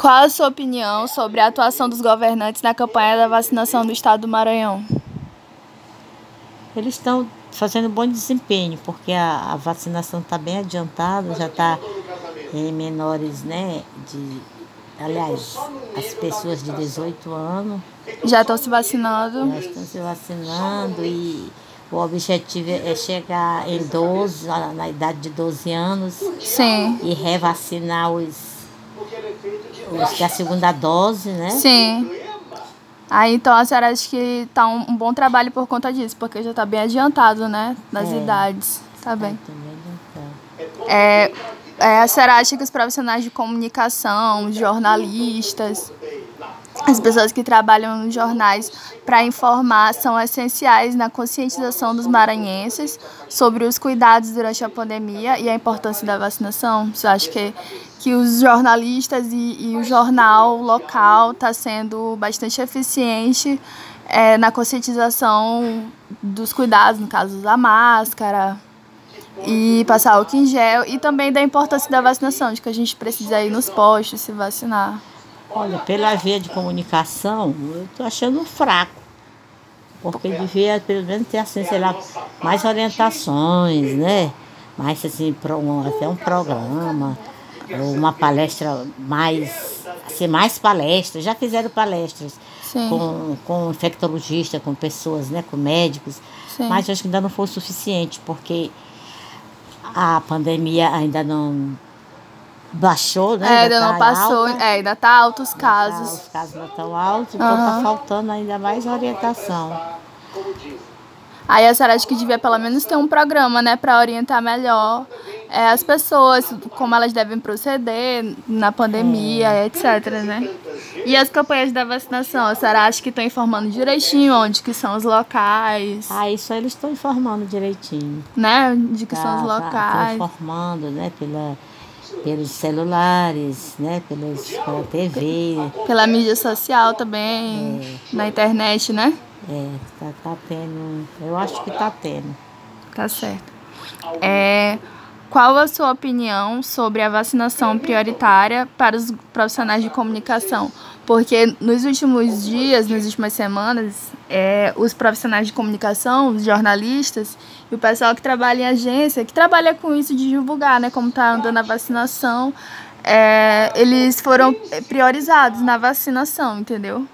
Qual a sua opinião sobre a atuação dos governantes na campanha da vacinação do estado do Maranhão? Eles estão fazendo bom desempenho, porque a, a vacinação está bem adiantada, já está em menores, né? De, aliás, as pessoas de 18 anos. Já estão se vacinando? Já estão se vacinando e o objetivo é chegar em 12, na, na idade de 12 anos. Sim. E revacinar os, os que é a segunda dose, né? Sim. Aí então a senhora acha que tá um, um bom trabalho por conta disso, porque já está bem adiantado, né? Nas é. idades. Tá bem. É, é, a senhora acha que os profissionais de comunicação, jornalistas, as pessoas que trabalham nos jornais para informar são essenciais na conscientização dos maranhenses sobre os cuidados durante a pandemia e a importância da vacinação? Você acha que, que os jornalistas e, e o jornal local está sendo bastante eficiente é, na conscientização dos cuidados, no caso da máscara, e passar álcool em gel e também da importância da vacinação, de que a gente precisa ir nos postos se vacinar. Olha, pela via de comunicação, eu estou achando fraco. Porque devia, pelo menos, ter assim, sei lá, mais orientações, né? Mais assim, até um programa, uma palestra mais, assim, mais palestras. Já fizeram palestras Sim. com, com infectologistas, com pessoas, né? Com médicos. Sim. Mas acho que ainda não foi o suficiente, porque a pandemia ainda não baixou, né? É, ainda, não tá passou, alta. é, ainda tá altos os casos. Tá, os casos não estão altos, então uhum. tá faltando ainda mais orientação. Aí a senhora acha que devia pelo menos ter um programa, né, para orientar melhor é, as pessoas, como elas devem proceder na pandemia, é. etc, né? E as campanhas da vacinação, a senhora acha que estão informando direitinho onde que são os locais? Ah, isso eles estão informando direitinho. Né? De que tá, são os tá, locais. Estão informando, né, pela pelos celulares, né? Pelos, pela TV. Pela mídia social também, é. na internet, né? É, tá, tá tendo. Eu acho que tá tendo. Tá certo. É, qual a sua opinião sobre a vacinação prioritária para os profissionais de comunicação? Porque nos últimos dias, nas últimas semanas, é, os profissionais de comunicação, os jornalistas e o pessoal que trabalha em agência, que trabalha com isso de divulgar, né, como está andando a vacinação, é, eles foram priorizados na vacinação, entendeu?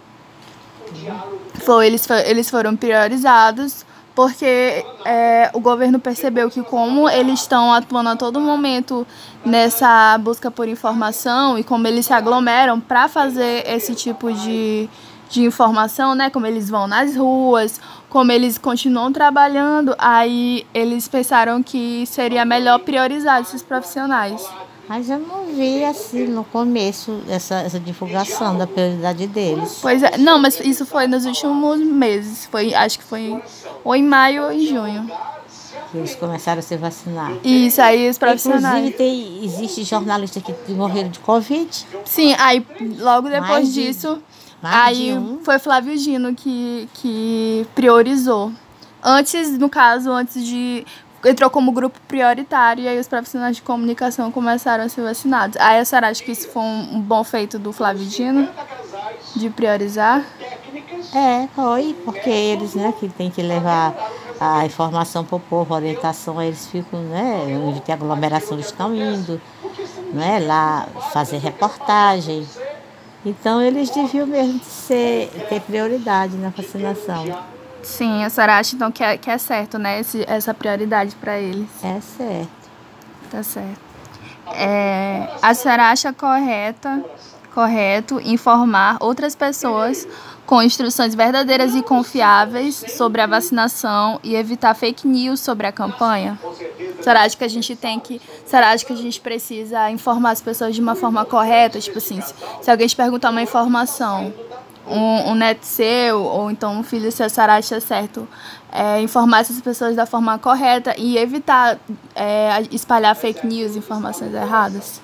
Foi, eles, eles foram priorizados porque é, o governo percebeu que como eles estão atuando a todo momento nessa busca por informação e como eles se aglomeram para fazer esse tipo de, de informação, né? Como eles vão nas ruas, como eles continuam trabalhando, aí eles pensaram que seria melhor priorizar esses profissionais. Mas eu não vi assim no começo essa, essa divulgação da prioridade deles. Pois é, não, mas isso foi nos últimos meses. Foi, acho que foi ou em maio ou em junho. Eles começaram a se vacinar. Isso, aí os profissionais. Inclusive, tem, existe jornalista que morreram de Covid. Sim, aí logo depois de, disso, aí um. foi Flávio Gino que, que priorizou. Antes, no caso, antes de entrou como grupo prioritário e aí os profissionais de comunicação começaram a ser vacinados. Aí a senhora acha que isso foi um, bom feito do Flávio Dino, de priorizar? É, foi, porque eles, né, que tem que levar a informação para o povo, a orientação, eles ficam, né, onde tem aglomeração, eles estão indo, né, lá fazer reportagem. Então eles deviam mesmo ser, ter prioridade na vacinação. Sim, a senhora acha então que é, que é certo, né? Esse, essa prioridade para eles. É certo. Tá certo. É, a senhora acha correta, correto informar outras pessoas com instruções verdadeiras e confiáveis sobre a vacinação e evitar fake news sobre a campanha? A senhora acha que a gente tem que. A senhora acha que a gente precisa informar as pessoas de uma forma correta? Tipo assim, se, se alguém te perguntar uma informação um, um neto seu, ou então um filho seu, acha certo é, informar essas pessoas da forma correta e evitar é, espalhar fake news, informações erradas?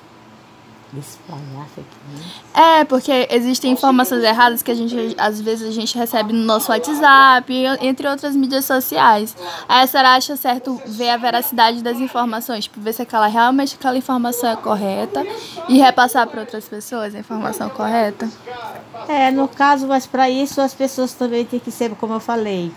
Espalhar fake news. É, porque existem informações erradas que a gente, às vezes, a gente recebe no nosso WhatsApp, entre outras mídias sociais. Aí a senhora acha certo ver a veracidade das informações, tipo, ver se aquela, realmente aquela informação é correta e repassar para outras pessoas a informação correta? É, no caso, mas para isso as pessoas também têm que ser, como eu falei,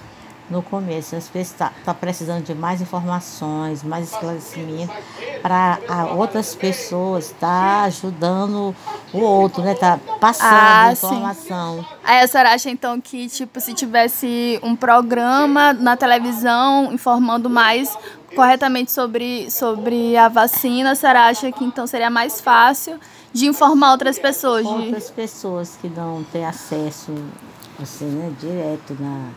no começo. As pessoas estão tá, tá precisando de mais informações, mais esclarecimento para outras pessoas estar tá ajudando o outro, né? Tá passando ah, informação. Sim. Aí a senhora acha então que, tipo, se tivesse um programa na televisão informando mais corretamente sobre, sobre a vacina, a senhora acha que então seria mais fácil de informar outras pessoas? Outras de... pessoas que não têm acesso, assim, né, direto na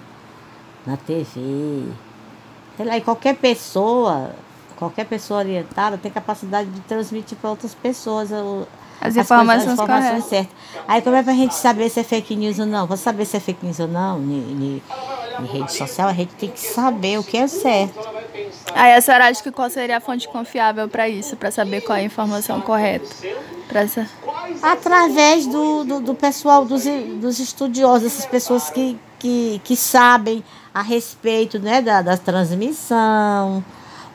na TV. Sei lá, e qualquer pessoa, qualquer pessoa orientada tem capacidade de transmitir para outras pessoas as, as informações, as informações certas. Aí como é para a gente saber se é fake news ou não? Para saber se é fake news ou não, em, rede social, a gente tem que saber o que é certo. Aí a senhora acha que qual seria a fonte confiável para isso, para saber qual é a informação correta? Essa... Através do, do, do pessoal, dos, dos estudiosos, essas pessoas que, que, que sabem a respeito né, da, da transmissão.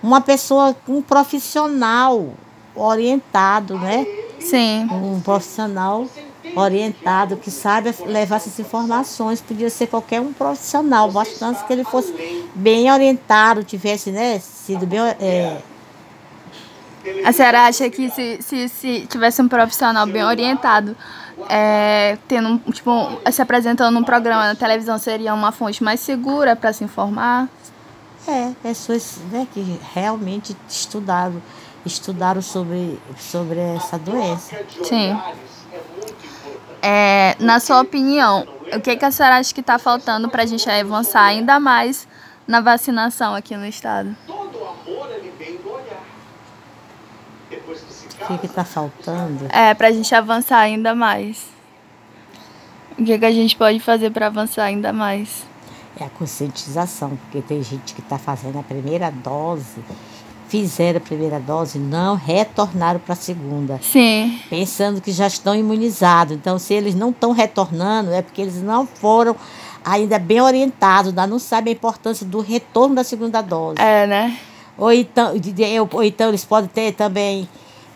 Uma pessoa, um profissional orientado, né? Sim. Um profissional orientado que saiba levar essas informações. Podia ser qualquer um profissional, bastante que ele fosse bem orientado, tivesse né, sido bem. É... A senhora acha que se, se, se tivesse um profissional bem orientado, é, tendo, tipo, se apresentando num programa na televisão seria uma fonte mais segura para se informar? É, pessoas né, que realmente estudaram, estudaram sobre, sobre essa doença. Sim. É, na sua opinião, o que, que a senhora acha que está faltando para a gente avançar ainda mais na vacinação aqui no estado? O que está faltando? É, para a gente avançar ainda mais. O que, que a gente pode fazer para avançar ainda mais? É a conscientização, porque tem gente que está fazendo a primeira dose, fizeram a primeira dose, não retornaram para a segunda. Sim. Pensando que já estão imunizados. Então, se eles não estão retornando, é porque eles não foram ainda bem orientados, ainda não sabem a importância do retorno da segunda dose. É, né? Ou então, ou então eles podem ter também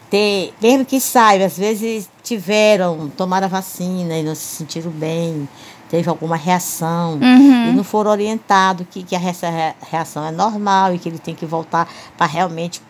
ter, mesmo que saiba, às vezes tiveram, tomaram a vacina e não se sentiram bem, teve alguma reação uhum. e não foram orientados que, que essa reação é normal e que ele tem que voltar para realmente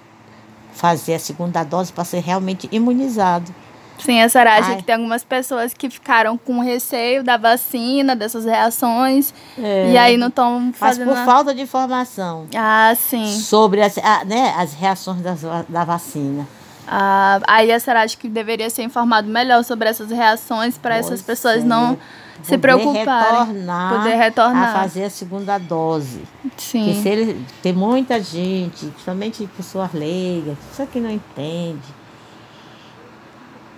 fazer a segunda dose para ser realmente imunizado. Sim, a Sarage que tem algumas pessoas que ficaram com receio da vacina, dessas reações, é. e aí não estão fazendo... Mas por falta de informação. Ah, sim. Sobre as, né, as reações da, da vacina. Ah, aí a Sarage que deveria ser informado melhor sobre essas reações para essas pessoas não se preocuparem. Retornar poder retornar. A fazer a segunda dose. Sim. Porque se ele, tem muita gente, principalmente pessoas leigas, pessoa que não entende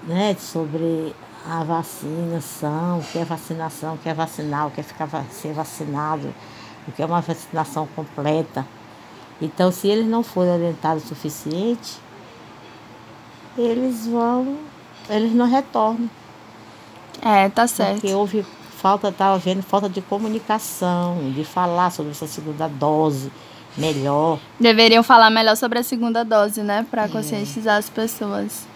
né, sobre a vacinação, o que é vacinação, o que é vacinar, o que é ficar, ser vacinado, o que é uma vacinação completa. Então, se eles não forem orientados o suficiente, eles vão, eles não retornam. É, tá certo. Porque houve falta, estava vendo falta de comunicação, de falar sobre essa segunda dose melhor. Deveriam falar melhor sobre a segunda dose, né, para é. conscientizar as pessoas.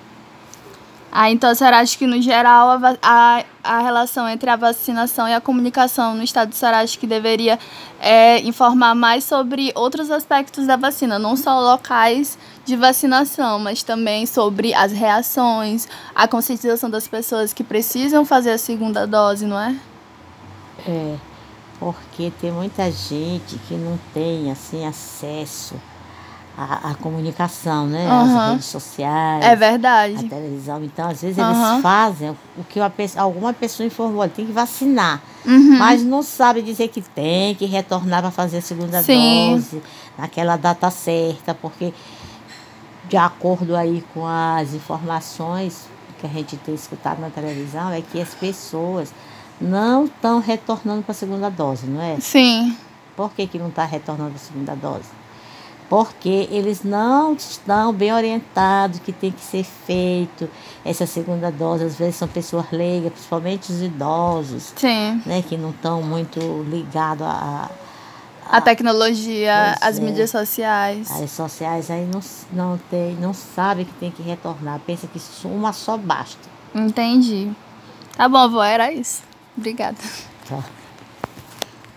Ah, então a senhora acha que, no geral, a, a, a relação entre a vacinação e a comunicação no estado do Ceará acha que deveria é, informar mais sobre outros aspectos da vacina, não só locais de vacinação, mas também sobre as reações, a conscientização das pessoas que precisam fazer a segunda dose, não é? É, porque tem muita gente que não tem assim acesso à, à comunicação, né? Uhum. As redes sociais. É verdade. A televisão. Então, às vezes, uhum. eles fazem o que uma alguma pessoa informou, tem que vacinar. Uhum. Mas não sabe dizer que tem que retornar para fazer a segunda Sim. dose naquela data certa, porque de acordo aí com as informações que a gente tem escutado na televisão, é que as pessoas não estão retornando para a segunda dose, não é? Sim. Por que, que não está retornando para a segunda dose? Porque eles não estão bem orientados que tem que ser feito essa segunda dose. Às vezes são pessoas leigas, principalmente os idosos, Sim. né, que não estão muito ligados a, A tecnologia, Pois as é. mídias sociais. as sociais, aí não, não, tem, não sabe que tem que retornar, pensa que uma só basta. Entendi. Tá bom, vó, era isso. Obrigada. Tá?